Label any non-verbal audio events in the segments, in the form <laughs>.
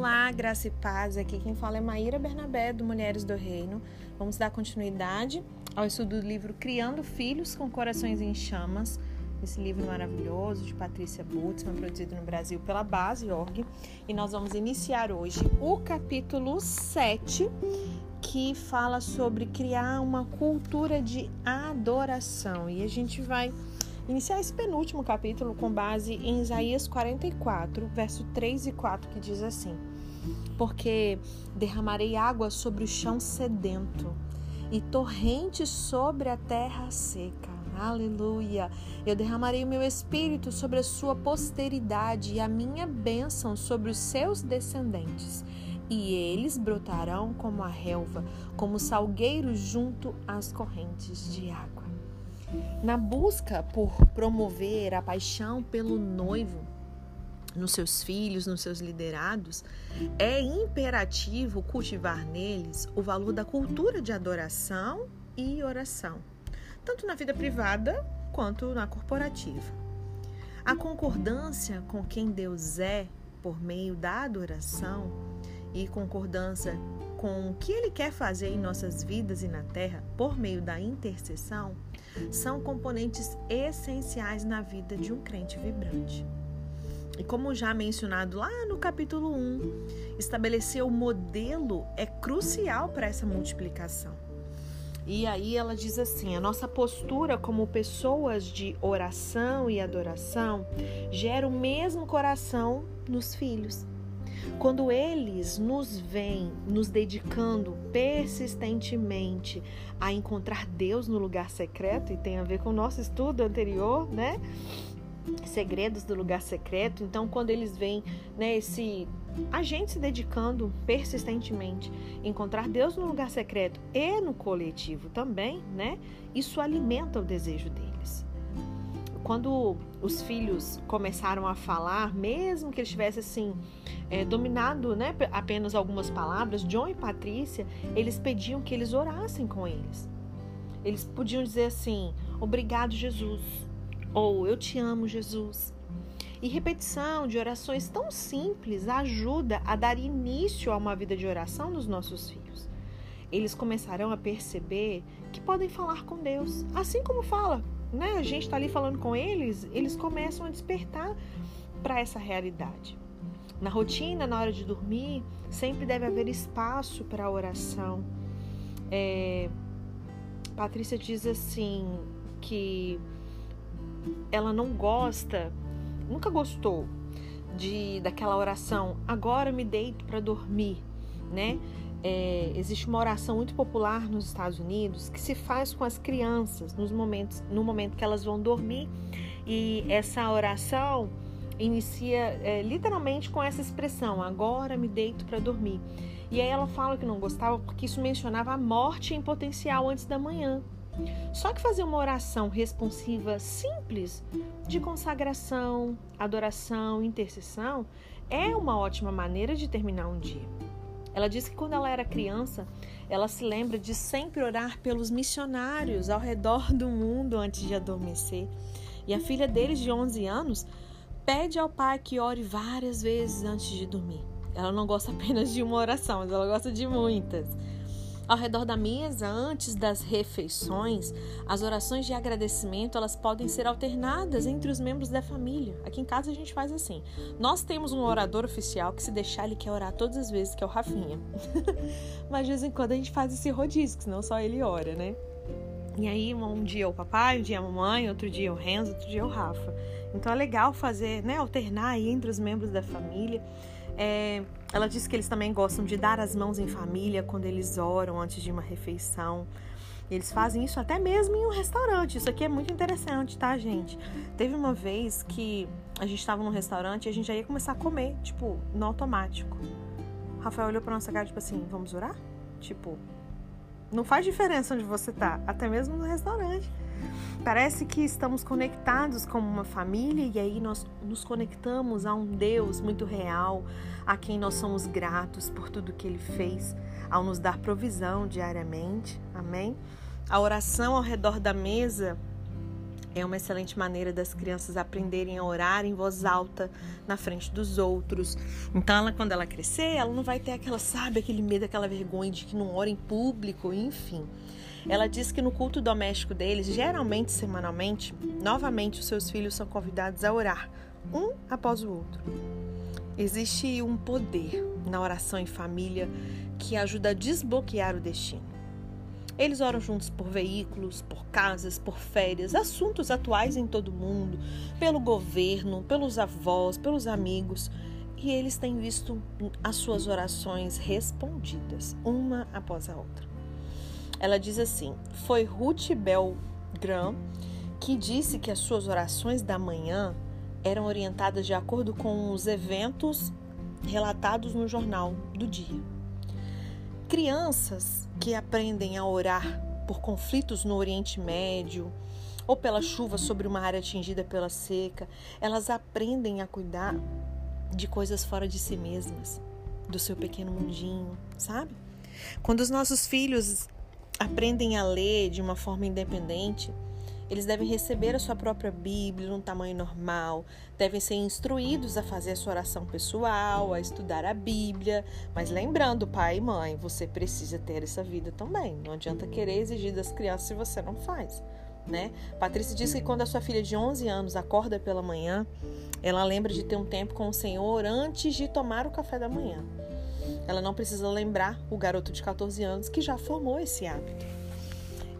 Olá, graça e paz. Aqui quem fala é Maíra Bernabé, do Mulheres do Reino. Vamos dar continuidade ao estudo do livro Criando Filhos com Corações em Chamas. Esse livro maravilhoso de Patrícia Butzman, produzido no Brasil pela Base Org. E nós vamos iniciar hoje o capítulo 7, que fala sobre criar uma cultura de adoração. E a gente vai iniciar esse penúltimo capítulo com base em Isaías 44, verso 3 e 4, que diz assim: Porque derramarei água sobre o chão sedento e torrentes sobre a terra seca. Aleluia! Eu derramarei o meu espírito sobre a sua posteridade e a minha bênção sobre os seus descendentes. E eles brotarão como a relva, como salgueiros junto às correntes de água. Na busca por promover a paixão pelo noivo nos seus filhos, nos seus liderados, é imperativo cultivar neles o valor da cultura de adoração e oração, tanto na vida privada quanto na corporativa. A concordância com quem Deus é por meio da adoração e concordância com o que Ele quer fazer em nossas vidas e na terra por meio da intercessão são componentes essenciais na vida de um crente vibrante. E como já mencionado lá no capítulo 1, estabelecer o modelo é crucial para essa multiplicação. E aí ela diz assim: a nossa postura como pessoas de oração e adoração gera o mesmo coração nos filhos. Quando eles nos veem nos dedicando persistentemente a encontrar Deus no lugar secreto, e tem a ver com o nosso estudo anterior, né? Segredos do lugar secreto. Então, quando eles veem né, esse a gente se dedicando persistentemente a encontrar Deus no lugar secreto e no coletivo também, né? Isso alimenta o desejo deles quando os filhos começaram a falar, mesmo que eles tivessem assim é, dominado né, apenas algumas palavras, John e Patrícia, eles pediam que eles orassem com eles. Eles podiam dizer assim: Obrigado, Jesus, ou Eu te amo, Jesus. E repetição de orações tão simples ajuda a dar início a uma vida de oração nos nossos filhos. Eles começarão a perceber que podem falar com Deus, assim como fala né, a gente está ali falando com eles, eles começam a despertar para essa realidade. Na rotina, na hora de dormir, sempre deve haver espaço para a oração. É, Patrícia diz assim que ela não gosta, nunca gostou de daquela oração. Agora me deito para dormir, né? É, existe uma oração muito popular nos Estados Unidos que se faz com as crianças nos momentos, no momento que elas vão dormir e essa oração inicia é, literalmente com essa expressão: agora me deito para dormir. E aí ela fala que não gostava porque isso mencionava a morte em potencial antes da manhã. Só que fazer uma oração responsiva simples de consagração, adoração, intercessão é uma ótima maneira de terminar um dia. Ela diz que quando ela era criança, ela se lembra de sempre orar pelos missionários ao redor do mundo antes de adormecer. E a filha deles, de 11 anos, pede ao pai que ore várias vezes antes de dormir. Ela não gosta <laughs> apenas de uma oração, mas ela gosta de muitas. Ao redor da mesa, antes das refeições, as orações de agradecimento elas podem ser alternadas entre os membros da família. Aqui em casa a gente faz assim. Nós temos um orador oficial que se deixar ele quer orar todas as vezes, que é o Rafinha. <laughs> Mas de vez em quando a gente faz esse rodízio, senão só ele ora, né? E aí um dia o papai, um dia a mamãe, outro dia o Renzo, outro dia o Rafa. Então é legal fazer, né, alternar aí entre os membros da família. É, ela disse que eles também gostam de dar as mãos em família quando eles oram antes de uma refeição. Eles fazem isso até mesmo em um restaurante. Isso aqui é muito interessante, tá, gente? Teve uma vez que a gente estava num restaurante e a gente já ia começar a comer, tipo, no automático. Rafael olhou pra nossa cara, tipo assim, vamos orar? Tipo, não faz diferença onde você tá, até mesmo no restaurante. Parece que estamos conectados como uma família e aí nós nos conectamos a um Deus muito real, a quem nós somos gratos por tudo que ele fez ao nos dar provisão diariamente. Amém? A oração ao redor da mesa É uma excelente maneira das crianças aprenderem a orar em voz alta na frente dos outros. Então, ela, quando ela crescer, ela não vai ter aquela, sabe, aquele medo, aquela vergonha de que não ora em público, enfim. Ela diz que no culto doméstico deles, geralmente semanalmente, novamente os seus filhos são convidados a orar, um após o outro. Existe um poder na oração em família que ajuda a desbloquear o destino. Eles oram juntos por veículos, por casas, por férias, assuntos atuais em todo mundo, pelo governo, pelos avós, pelos amigos. E eles têm visto as suas orações respondidas, uma após a outra. Ela diz assim: Foi Ruth Belgram que disse que as suas orações da manhã eram orientadas de acordo com os eventos relatados no jornal do dia. Crianças que aprendem a orar por conflitos no Oriente Médio ou pela chuva sobre uma área atingida pela seca, elas aprendem a cuidar de coisas fora de si mesmas, do seu pequeno mundinho, sabe? Quando os nossos filhos aprendem a ler de uma forma independente, eles devem receber a sua própria Bíblia num tamanho normal, devem ser instruídos a fazer a sua oração pessoal, a estudar a Bíblia. Mas lembrando, pai e mãe, você precisa ter essa vida também. Não adianta querer exigir das crianças se você não faz. Né? Patrícia diz que quando a sua filha de 11 anos acorda pela manhã, ela lembra de ter um tempo com o Senhor antes de tomar o café da manhã. Ela não precisa lembrar o garoto de 14 anos que já formou esse hábito.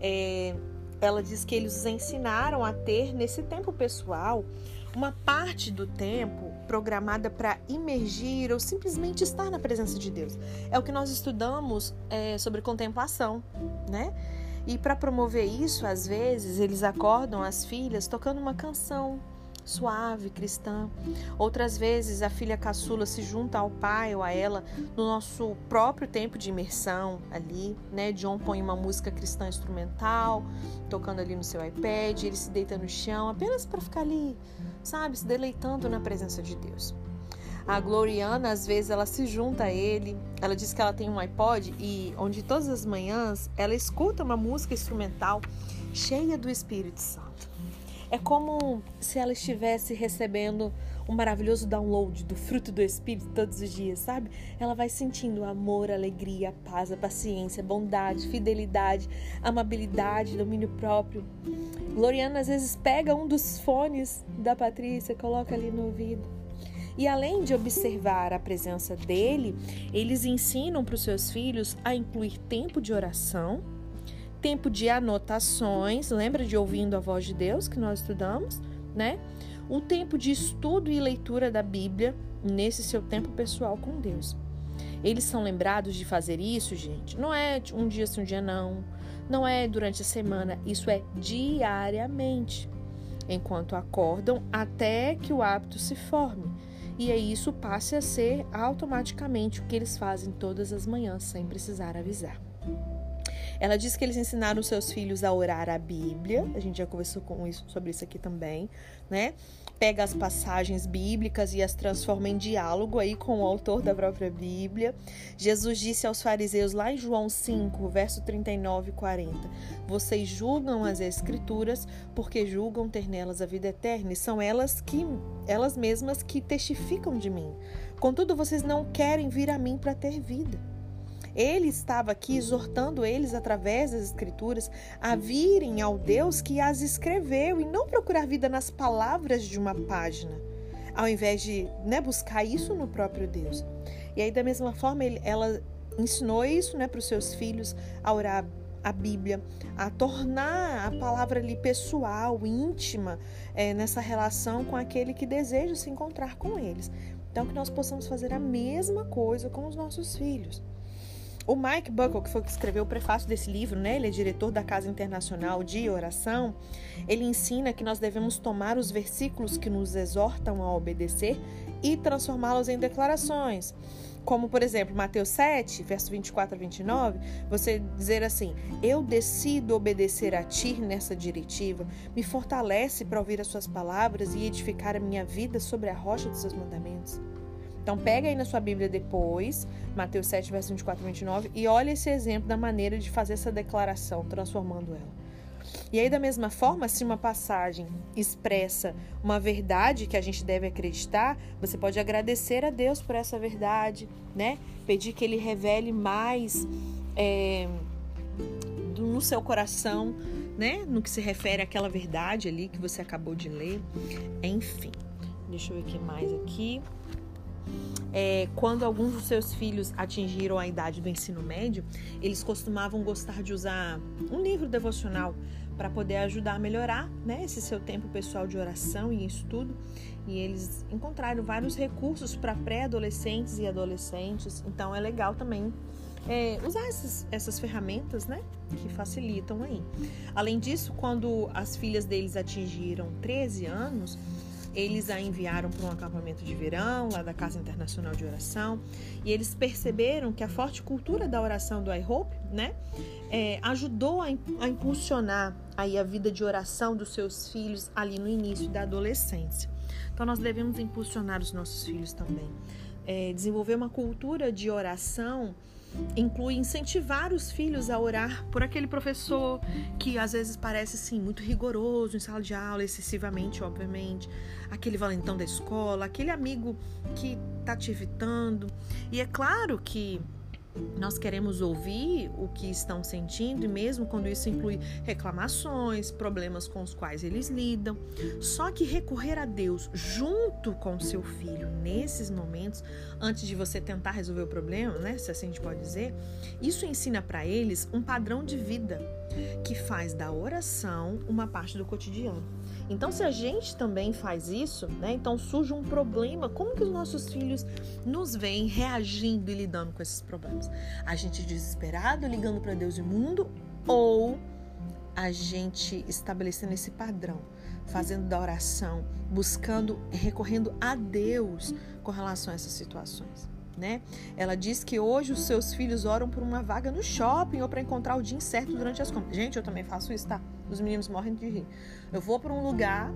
É, ela diz que eles os ensinaram a ter, nesse tempo pessoal, uma parte do tempo programada para imergir ou simplesmente estar na presença de Deus. É o que nós estudamos é, sobre contemplação, né? E para promover isso, às vezes, eles acordam as filhas tocando uma canção suave, cristã. Outras vezes a filha caçula se junta ao pai ou a ela no nosso próprio tempo de imersão ali, né? John põe uma música cristã instrumental, tocando ali no seu iPad, ele se deita no chão apenas para ficar ali, sabe, se deleitando na presença de Deus. A Gloriana, às vezes, ela se junta a ele. Ela diz que ela tem um iPod e onde todas as manhãs ela escuta uma música instrumental cheia do Espírito Santo. É como se ela estivesse recebendo um maravilhoso download do fruto do Espírito todos os dias, sabe? Ela vai sentindo amor, alegria, paz, paciência, bondade, fidelidade, amabilidade, domínio próprio. Gloriana às vezes pega um dos fones da Patrícia, coloca ali no ouvido. E além de observar a presença dele, eles ensinam para os seus filhos a incluir tempo de oração tempo de anotações, lembra de ouvindo a voz de Deus que nós estudamos, né? Um tempo de estudo e leitura da Bíblia nesse seu tempo pessoal com Deus. Eles são lembrados de fazer isso, gente. Não é um dia sim, um dia não. Não é durante a semana, isso é diariamente. Enquanto acordam até que o hábito se forme. E aí isso passe a ser automaticamente o que eles fazem todas as manhãs, sem precisar avisar. Ela diz que eles ensinaram seus filhos a orar a Bíblia. A gente já conversou com isso, sobre isso aqui também, né? Pega as passagens bíblicas e as transforma em diálogo aí com o autor da própria Bíblia. Jesus disse aos fariseus lá em João 5, verso 39 e 40: Vocês julgam as escrituras porque julgam ter nelas a vida eterna, e são elas que elas mesmas que testificam de mim. Contudo, vocês não querem vir a mim para ter vida. Ele estava aqui exortando eles, através das Escrituras, a virem ao Deus que as escreveu e não procurar vida nas palavras de uma página, ao invés de né, buscar isso no próprio Deus. E aí, da mesma forma, ele, ela ensinou isso né, para os seus filhos a orar a Bíblia, a tornar a palavra ali pessoal, íntima, é, nessa relação com aquele que deseja se encontrar com eles. Então, que nós possamos fazer a mesma coisa com os nossos filhos. O Mike Buckle, que foi que escreveu o prefácio desse livro, né? Ele é diretor da Casa Internacional de Oração. Ele ensina que nós devemos tomar os versículos que nos exortam a obedecer e transformá-los em declarações. Como, por exemplo, Mateus 7, verso 24 a 29, você dizer assim: Eu decido obedecer a ti nessa diretiva, me fortalece para ouvir as suas palavras e edificar a minha vida sobre a rocha dos seus mandamentos. Então, pega aí na sua Bíblia depois, Mateus 7, verso 24 e 29, e olha esse exemplo da maneira de fazer essa declaração, transformando ela. E aí, da mesma forma, se uma passagem expressa uma verdade que a gente deve acreditar, você pode agradecer a Deus por essa verdade, né? Pedir que Ele revele mais é, no seu coração, né? No que se refere àquela verdade ali que você acabou de ler. Enfim, deixa eu ver aqui mais aqui é, quando alguns dos seus filhos atingiram a idade do ensino médio, eles costumavam gostar de usar um livro devocional para poder ajudar a melhorar né, esse seu tempo pessoal de oração e estudo. E eles encontraram vários recursos para pré-adolescentes e adolescentes. Então é legal também é, usar essas, essas ferramentas, né? Que facilitam aí. Além disso, quando as filhas deles atingiram 13 anos, eles a enviaram para um acampamento de verão, lá da Casa Internacional de Oração, e eles perceberam que a forte cultura da oração do iHope, né, é, ajudou a, a impulsionar aí a vida de oração dos seus filhos ali no início da adolescência. Então nós devemos impulsionar os nossos filhos também. É, desenvolver uma cultura de oração inclui incentivar os filhos a orar por aquele professor que às vezes parece assim muito rigoroso em sala de aula, excessivamente, obviamente, aquele valentão da escola, aquele amigo que está te evitando. E é claro que nós queremos ouvir o que estão sentindo, e mesmo quando isso inclui reclamações, problemas com os quais eles lidam. Só que recorrer a Deus junto com seu filho nesses momentos, antes de você tentar resolver o problema, né? Se assim a gente pode dizer, isso ensina para eles um padrão de vida que faz da oração uma parte do cotidiano. Então, se a gente também faz isso, né? Então surge um problema. Como que os nossos filhos nos veem reagindo e lidando com esses problemas? A gente desesperado ligando para Deus e mundo ou a gente estabelecendo esse padrão, fazendo da oração, buscando, recorrendo a Deus com relação a essas situações né? Ela diz que hoje os seus filhos oram por uma vaga no shopping ou para encontrar o dia incerto durante as compras. Gente, eu também faço isso, tá? Os meninos morrem de rir. Eu vou para um lugar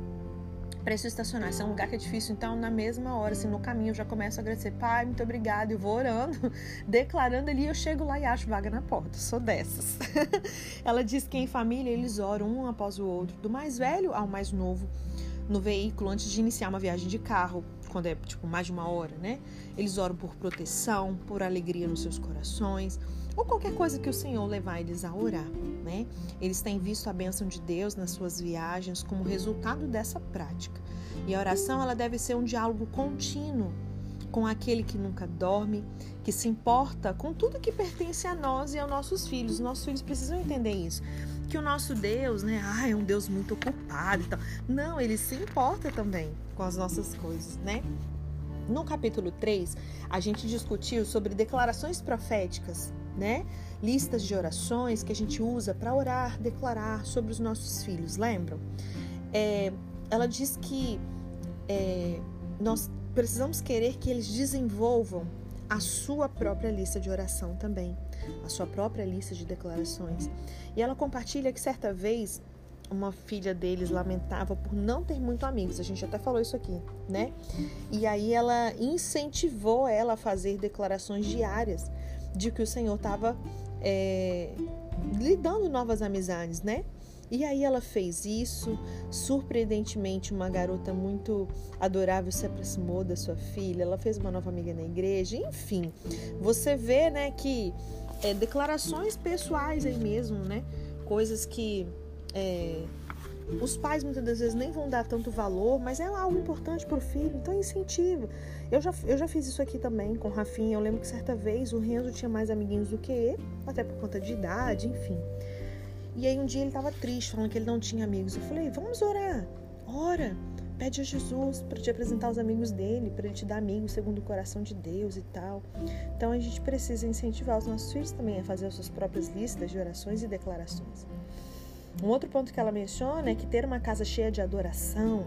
preciso estacionar. Esse é um lugar que é difícil, então na mesma hora, assim, no caminho, eu já começo a agradecer. Pai, muito obrigado. Eu vou orando, <laughs> declarando ali, eu chego lá e acho vaga na porta. Sou dessas. <laughs> Ela diz que em família eles oram um após o outro, do mais velho ao mais novo, no veículo antes de iniciar uma viagem de carro quando é tipo mais de uma hora, né? Eles oram por proteção, por alegria nos seus corações, ou qualquer coisa que o Senhor levar eles a orar, né? Eles têm visto a bênção de Deus nas suas viagens como resultado dessa prática. E a oração ela deve ser um diálogo contínuo com aquele que nunca dorme, que se importa com tudo que pertence a nós e aos nossos filhos. Nossos filhos precisam entender isso. Que o nosso Deus, né, ah, é um Deus muito ocupado e tal. Não, ele se importa também com as nossas coisas, né? No capítulo 3, a gente discutiu sobre declarações proféticas, né? Listas de orações que a gente usa para orar, declarar sobre os nossos filhos, lembram? É, ela diz que é, nós precisamos querer que eles desenvolvam a sua própria lista de oração também, a sua própria lista de declarações. E ela compartilha que certa vez uma filha deles lamentava por não ter muito amigos. A gente até falou isso aqui, né? E aí ela incentivou ela a fazer declarações diárias de que o Senhor estava é, lhe dando novas amizades, né? E aí ela fez isso. Surpreendentemente, uma garota muito adorável se aproximou da sua filha. Ela fez uma nova amiga na igreja. Enfim, você vê, né, que é, declarações pessoais aí mesmo, né? Coisas que é, os pais muitas das vezes nem vão dar tanto valor, mas é algo importante para o filho, então incentiva. Eu já, eu já fiz isso aqui também com o Rafinha. Eu lembro que certa vez o Renzo tinha mais amiguinhos do que ele, até por conta de idade, enfim. E aí um dia ele estava triste, falando que ele não tinha amigos. Eu falei, vamos orar. Ora, pede a Jesus para te apresentar os amigos dele, para ele te dar amigos segundo o coração de Deus e tal. Então a gente precisa incentivar os nossos filhos também a fazer as suas próprias listas de orações e declarações. Um outro ponto que ela menciona é que ter uma casa cheia de adoração,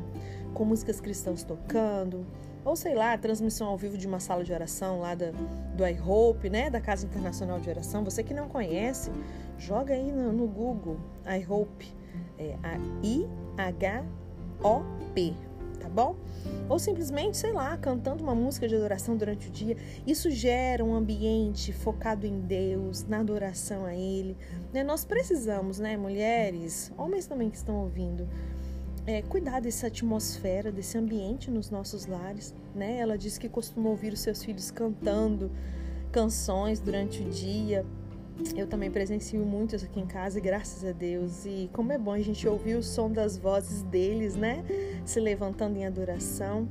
com músicas cristãs tocando, ou sei lá, transmissão ao vivo de uma sala de oração lá da, do iHope, né, da Casa Internacional de Oração. Você que não conhece, joga aí no, no Google iHope, é a I H O P, tá bom? Ou simplesmente, sei lá, cantando uma música de adoração durante o dia. Isso gera um ambiente focado em Deus, na adoração a Ele. Né? Nós precisamos, né, mulheres, homens também que estão ouvindo, é, cuidar dessa atmosfera, desse ambiente nos nossos lares. Né? Ela disse que costuma ouvir os seus filhos cantando canções durante o dia. Eu também presencio muitos aqui em casa, graças a Deus. E como é bom a gente ouvir o som das vozes deles, né? Se levantando em adoração.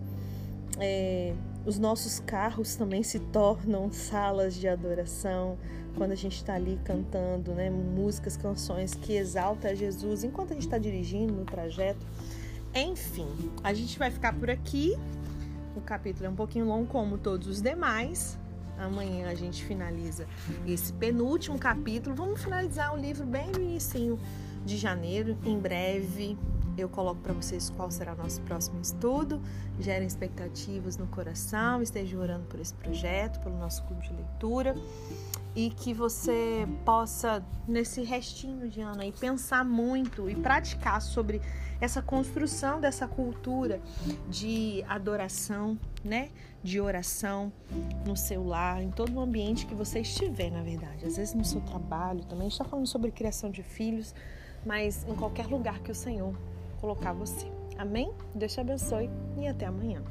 É, os nossos carros também se tornam salas de adoração quando a gente está ali cantando, né? Músicas, canções que exaltam a Jesus enquanto a gente está dirigindo no trajeto. Enfim, a gente vai ficar por aqui. O capítulo é um pouquinho longo, como todos os demais, Amanhã a gente finaliza esse penúltimo capítulo. Vamos finalizar o livro bem no início de janeiro. Em breve eu coloco para vocês qual será o nosso próximo estudo. Gerem expectativas no coração, esteja orando por esse projeto, pelo nosso clube de leitura e que você possa, nesse restinho de ano aí, pensar muito e praticar sobre essa construção dessa cultura de adoração, né? De oração no seu lar, em todo o ambiente que você estiver, na verdade. Às vezes no seu trabalho também. A gente está falando sobre criação de filhos, mas em qualquer lugar que o Senhor colocar você. Amém? Deus te abençoe e até amanhã.